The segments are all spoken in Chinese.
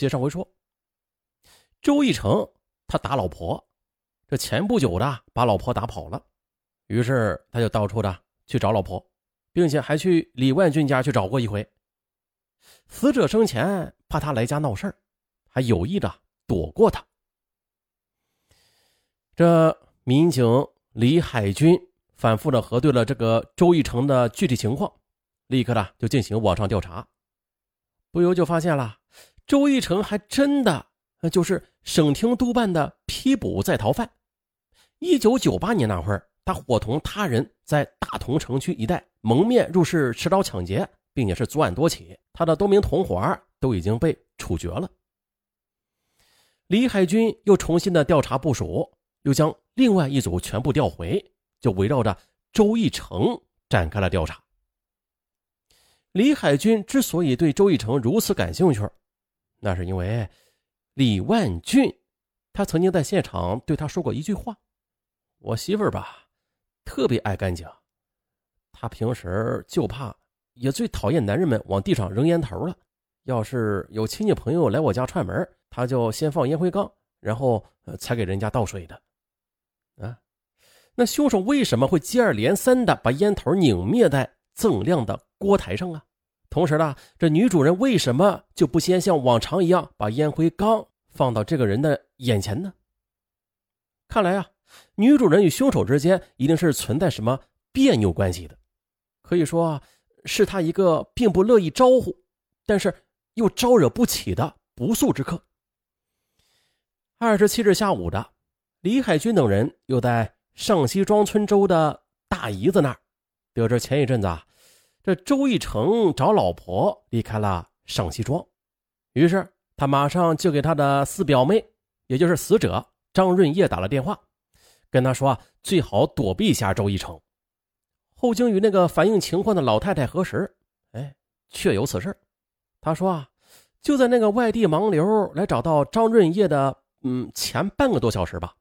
接上回说，周义成他打老婆，这前不久的把老婆打跑了，于是他就到处的去找老婆，并且还去李万俊家去找过一回。死者生前怕他来家闹事儿，还有意的躲过他。这民警李海军反复的核对了这个周义成的具体情况，立刻的就进行网上调查，不由就发现了。周义成还真的，就是省厅督办的批捕在逃犯。一九九八年那会儿，他伙同他人在大同城区一带蒙面入室持刀抢劫，并且是作案多起。他的多名同伙都已经被处决了。李海军又重新的调查部署，又将另外一组全部调回，就围绕着周义成展开了调查。李海军之所以对周义成如此感兴趣。那是因为李万俊，他曾经在现场对他说过一句话：“我媳妇儿吧，特别爱干净。她平时就怕，也最讨厌男人们往地上扔烟头了。要是有亲戚朋友来我家串门，他就先放烟灰缸，然后才给人家倒水的。啊，那凶手为什么会接二连三的把烟头拧灭在锃亮的锅台上啊？”同时呢，这女主人为什么就不先像往常一样把烟灰缸放到这个人的眼前呢？看来啊，女主人与凶手之间一定是存在什么别扭关系的，可以说是他一个并不乐意招呼，但是又招惹不起的不速之客。二十七日下午的，李海军等人又在上西庄村周的大姨子那儿得知前一阵子啊。这周义成找老婆离开了上西庄，于是他马上就给他的四表妹，也就是死者张润叶打了电话，跟他说啊最好躲避一下周义成。后经与那个反映情况的老太太核实，哎，确有此事。他说啊，就在那个外地盲流来找到张润叶的，嗯，前半个多小时吧，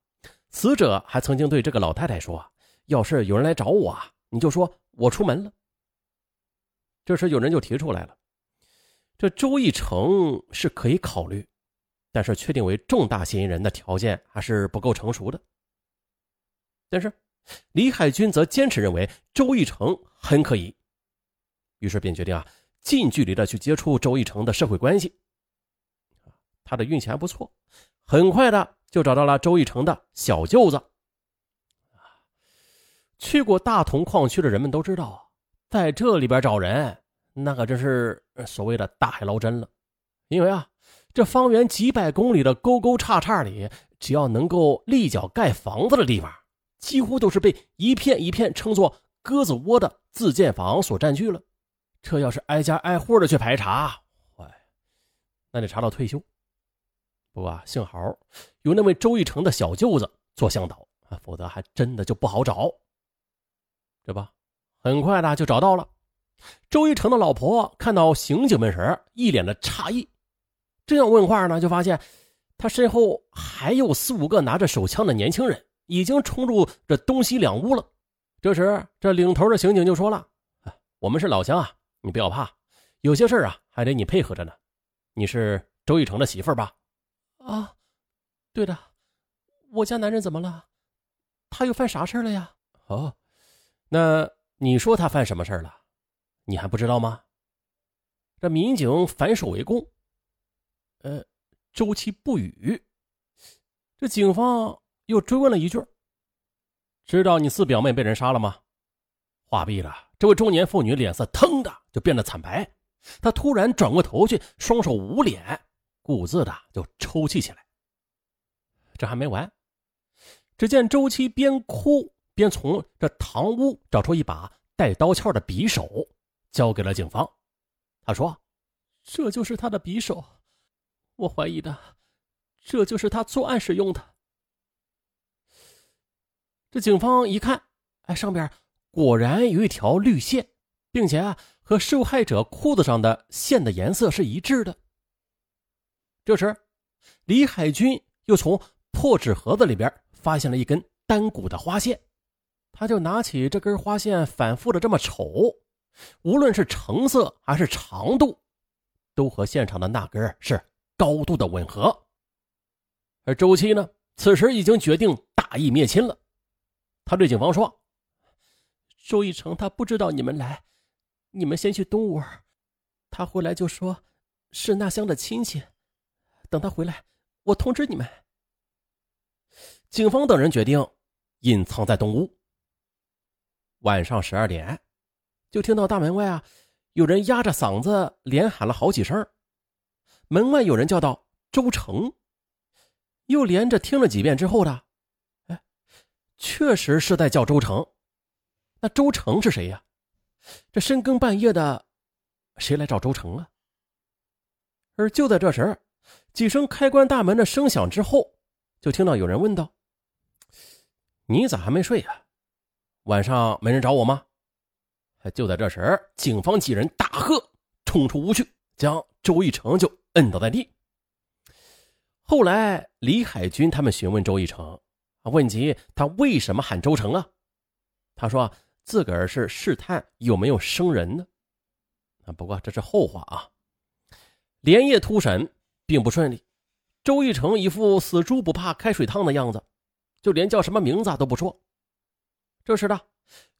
死者还曾经对这个老太太说，要是有人来找我啊，你就说我出门了。这时有人就提出来了，这周义成是可以考虑，但是确定为重大嫌疑人的条件还是不够成熟的。但是李海军则坚持认为周义成很可疑，于是便决定啊近距离的去接触周义成的社会关系。他的运气还不错，很快的就找到了周义成的小舅子。去过大同矿区的人们都知道啊。在这里边找人，那可真是所谓的大海捞针了。因为啊，这方圆几百公里的沟沟叉叉里，只要能够立脚盖房子的地方，几乎都是被一片一片称作“鸽子窝”的自建房所占据了。这要是挨家挨户的去排查，坏，那得查到退休。不过啊幸好有那位周义成的小舅子做向导啊，否则还真的就不好找，对吧？很快的就找到了周一成的老婆，看到刑警们时，一脸的诧异。正要问话呢，就发现他身后还有四五个拿着手枪的年轻人，已经冲入这东西两屋了。这时，这领头的刑警就说了：“我们是老乡啊，你不要怕，有些事啊还得你配合着呢。你是周一成的媳妇吧？”“啊，对的，我家男人怎么了？他又犯啥事了呀？”“哦，那……”你说他犯什么事了？你还不知道吗？这民警反手为攻。呃，周七不语。这警方又追问了一句：“知道你四表妹被人杀了吗？”话毕了，这位中年妇女脸色腾的就变得惨白，她突然转过头去，双手捂脸，兀自的就抽泣起来。这还没完，只见周七边哭。边从这堂屋找出一把带刀鞘的匕首，交给了警方。他说：“这就是他的匕首，我怀疑的，这就是他作案使用的。”这警方一看，哎，上边果然有一条绿线，并且啊，和受害者裤子上的线的颜色是一致的。这时，李海军又从破纸盒子里边发现了一根单股的花线。他就拿起这根花线，反复的这么瞅，无论是成色还是长度，都和现场的那根是高度的吻合。而周七呢，此时已经决定大义灭亲了。他对警方说：“周一成他不知道你们来，你们先去东屋，他回来就说是那乡的亲戚。等他回来，我通知你们。”警方等人决定隐藏在东屋。晚上十二点，就听到大门外啊，有人压着嗓子连喊了好几声。门外有人叫道：“周成。”又连着听了几遍之后的，哎，确实是在叫周成。那周成是谁呀？这深更半夜的，谁来找周成啊？而就在这时，几声开关大门的声响之后，就听到有人问道：“你咋还没睡呀？晚上没人找我吗？”就在这时，警方几人大喝，冲出屋去，将周一成就摁倒在地。后来，李海军他们询问周一成，问及他为什么喊周成啊？他说自个儿是试探有没有生人呢。啊，不过这是后话啊。连夜突审并不顺利，周一成一副死猪不怕开水烫的样子，就连叫什么名字都不说。这时的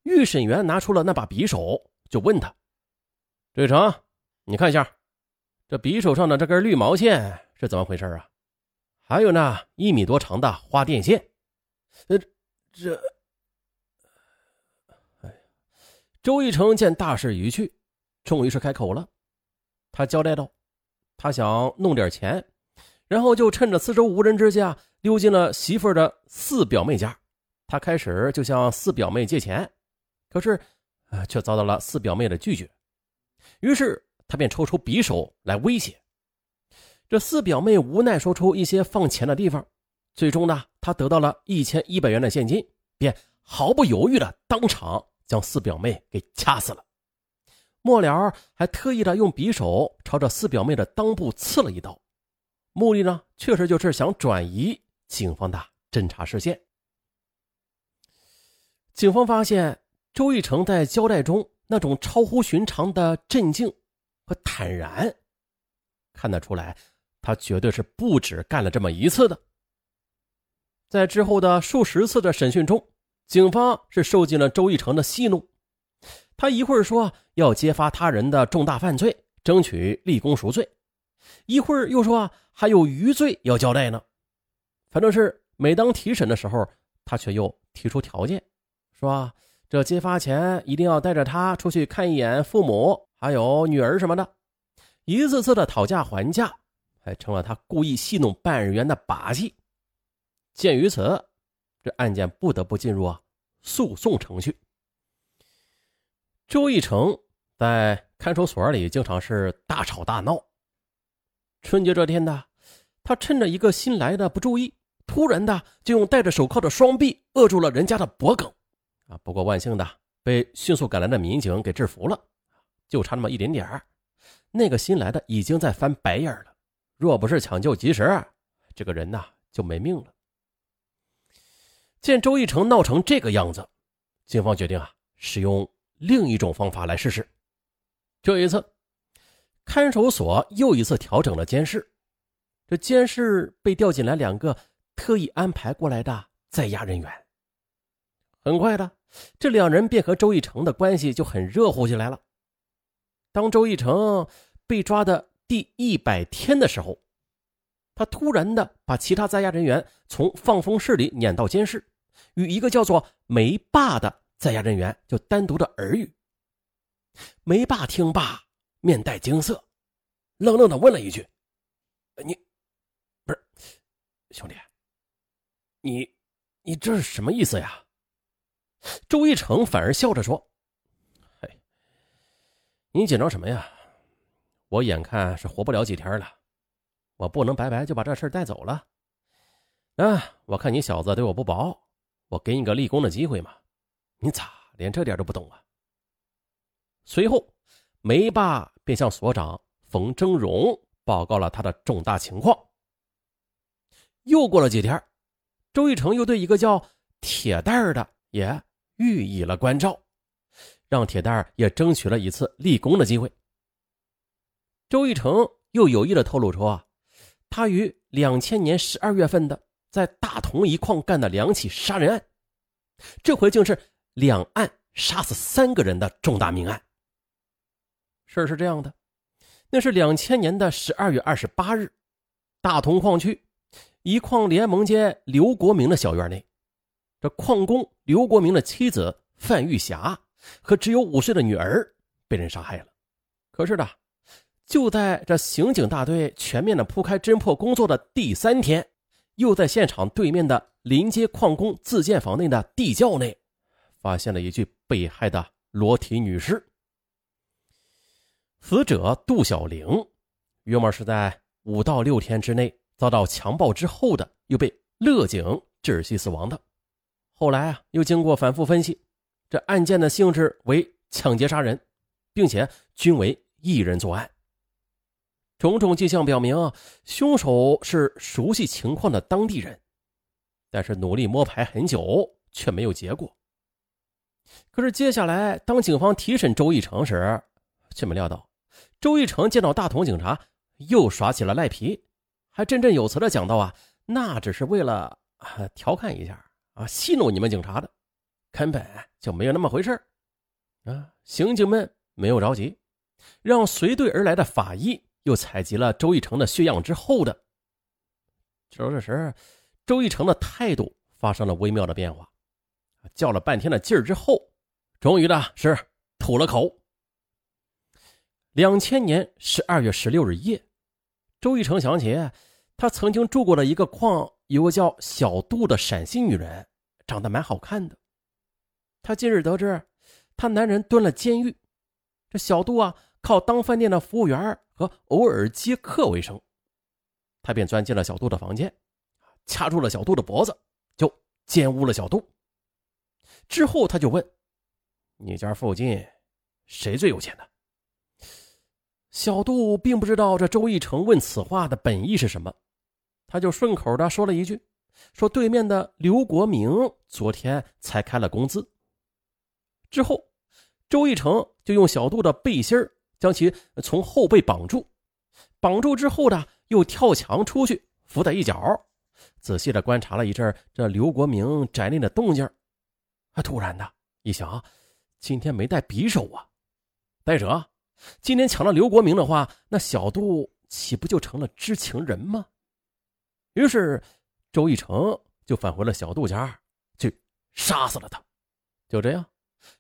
预审员拿出了那把匕首，就问他：“周一成，你看一下，这匕首上的这根绿毛线是怎么回事啊？”还有那一米多长的花电线，呃，这，哎呀，周一成见大势已去，终于是开口了。他交代道：“他想弄点钱，然后就趁着四周无人之下，溜进了媳妇的四表妹家。他开始就向四表妹借钱，可是，啊，却遭到了四表妹的拒绝。于是他便抽出匕首来威胁。”这四表妹无奈说出一些放钱的地方，最终呢，他得到了一千一百元的现金，便毫不犹豫的当场将四表妹给掐死了。末了还特意的用匕首朝着四表妹的裆部刺了一刀，目的呢，确实就是想转移警方的侦查视线。警方发现周一成在交代中那种超乎寻常的镇静和坦然，看得出来。他绝对是不止干了这么一次的。在之后的数十次的审讯中，警方是受尽了周一成的戏弄。他一会儿说要揭发他人的重大犯罪，争取立功赎罪；一会儿又说还有余罪要交代呢。反正是每当提审的时候，他却又提出条件，说这揭发前一定要带着他出去看一眼父母，还有女儿什么的，一次次的讨价还价。还成了他故意戏弄办案人员的把戏。鉴于此，这案件不得不进入啊诉讼程序。周一成在看守所里经常是大吵大闹。春节这天的，他趁着一个新来的不注意，突然的就用戴着手铐的双臂扼住了人家的脖颈。啊，不过万幸的被迅速赶来的民警给制服了，就差那么一点点那个新来的已经在翻白眼了。若不是抢救及时，这个人呐就没命了。见周一成闹成这个样子，警方决定啊使用另一种方法来试试。这一次，看守所又一次调整了监视，这监视被调进来两个特意安排过来的在押人员。很快的，这两人便和周一成的关系就很热乎起来了。当周一成被抓的。第一百天的时候，他突然的把其他在押人员从放风室里撵到监室，与一个叫做梅霸的在押人员就单独的耳语。梅霸听罢，面带惊色，愣愣的问了一句：“你不是兄弟，你你这是什么意思呀？”周一成反而笑着说：“嘿，你紧张什么呀？”我眼看是活不了几天了，我不能白白就把这事带走了。啊，我看你小子对我不薄，我给你个立功的机会嘛。你咋连这点都不懂啊？随后，梅霸便向所长冯峥嵘报告了他的重大情况。又过了几天，周一成又对一个叫铁蛋儿的也予以了关照，让铁蛋儿也争取了一次立功的机会。周一成又有意的透露出，他于两千年十二月份的在大同一矿干的两起杀人案，这回竟是两案杀死三个人的重大命案。事儿是这样的，那是两千年的十二月二十八日，大同矿区一矿联盟街刘国明的小院内，这矿工刘国明的妻子范玉霞和只有五岁的女儿被人杀害了。可是的。就在这刑警大队全面的铺开侦破工作的第三天，又在现场对面的临街矿工自建房内的地窖内，发现了一具被害的裸体女尸。死者杜小玲，约莫是在五到六天之内遭到强暴之后的，又被勒颈窒息死亡的。后来啊，又经过反复分析，这案件的性质为抢劫杀人，并且均为一人作案。种种迹象表明，凶手是熟悉情况的当地人，但是努力摸排很久却没有结果。可是接下来，当警方提审周义成时，却没料到周义成见到大同警察又耍起了赖皮，还振振有词的讲到：“啊，那只是为了调侃一下啊，戏弄你们警察的，根本就没有那么回事啊！”刑警们没有着急，让随队而来的法医。又采集了周义成的血样之后的，就这时，周义成的态度发生了微妙的变化，叫了半天的劲儿之后，终于的是吐了口。两千年十二月十六日夜，周义成想起他曾经住过的一个矿，有个叫小杜的陕西女人，长得蛮好看的。他今日得知，他男人蹲了监狱，这小杜啊。靠当饭店的服务员和偶尔接客为生，他便钻进了小杜的房间，掐住了小杜的脖子，就奸污了小杜。之后他就问：“你家附近谁最有钱的？”小杜并不知道这周义成问此话的本意是什么，他就顺口的说了一句：“说对面的刘国明昨天才开了工资。”之后，周义成就用小杜的背心。将其从后背绑住，绑住之后呢，又跳墙出去，伏在一角，仔细的观察了一阵这刘国明宅内的动静。他突然的一想，今天没带匕首啊，再者，今天抢了刘国明的话，那小杜岂不就成了知情人吗？于是，周一成就返回了小杜家，去杀死了他。就这样，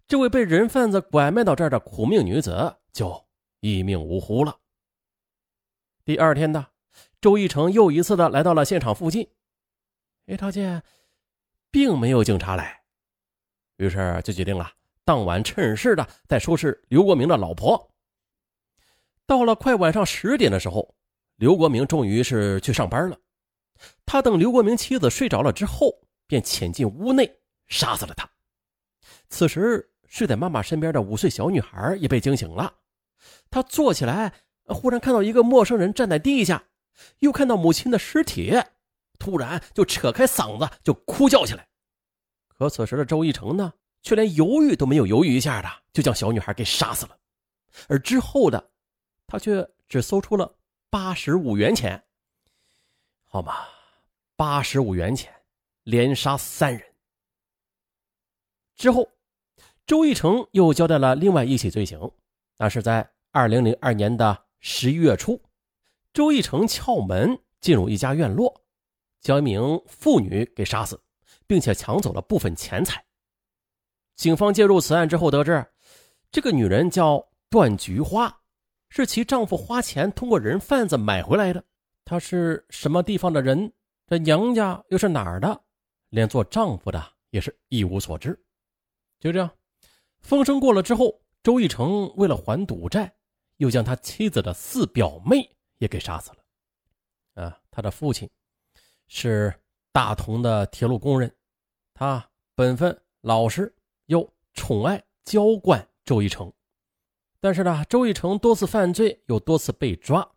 这位被人贩子拐卖到这儿的苦命女子就。一命呜呼了。第二天的周一成又一次的来到了现场附近，哎，他见并没有警察来，于是就决定了当晚趁势的再收拾刘国明的老婆。到了快晚上十点的时候，刘国明终于是去上班了。他等刘国明妻子睡着了之后，便潜进屋内杀死了他。此时睡在妈妈身边的五岁小女孩也被惊醒了。他坐起来，忽然看到一个陌生人站在地下，又看到母亲的尸体，突然就扯开嗓子就哭叫起来。可此时的周一成呢，却连犹豫都没有犹豫一下的，就将小女孩给杀死了。而之后的，他却只搜出了八十五元钱。好嘛，八十五元钱，连杀三人。之后，周一成又交代了另外一起罪行，那是在。二零零二年的十一月初，周义成撬门进入一家院落，将一名妇女给杀死，并且抢走了部分钱财。警方介入此案之后，得知这个女人叫段菊花，是其丈夫花钱通过人贩子买回来的。她是什么地方的人？这娘家又是哪儿的？连做丈夫的也是一无所知。就这样，风声过了之后，周义成为了还赌债。又将他妻子的四表妹也给杀死了。啊，他的父亲是大同的铁路工人，他本分老实，又宠爱娇惯周一成。但是呢，周一成多次犯罪，又多次被抓，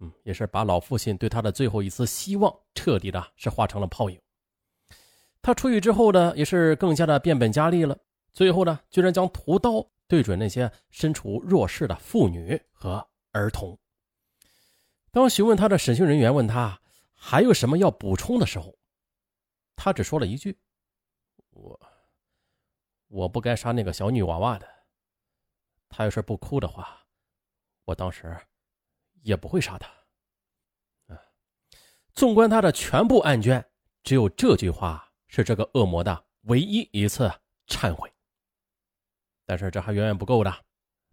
嗯，也是把老父亲对他的最后一丝希望彻底的是化成了泡影。他出狱之后呢，也是更加的变本加厉了，最后呢，居然将屠刀。对准那些身处弱势的妇女和儿童，当询问他的审讯人员问他还有什么要补充的时候，他只说了一句：“我我不该杀那个小女娃娃的。她要是不哭的话，我当时也不会杀他。”啊，纵观他的全部案卷，只有这句话是这个恶魔的唯一一次忏悔。但是这还远远不够的，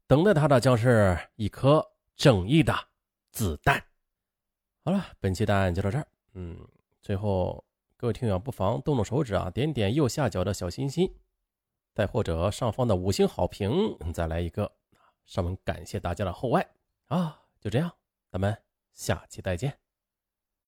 等待他的将是一颗正义的子弹。好了，本期答案就到这儿。嗯，最后各位听友不妨动动手指啊，点点右下角的小心心，再或者上方的五星好评，再来一个，上门感谢大家的厚爱啊！就这样，咱们下期再见。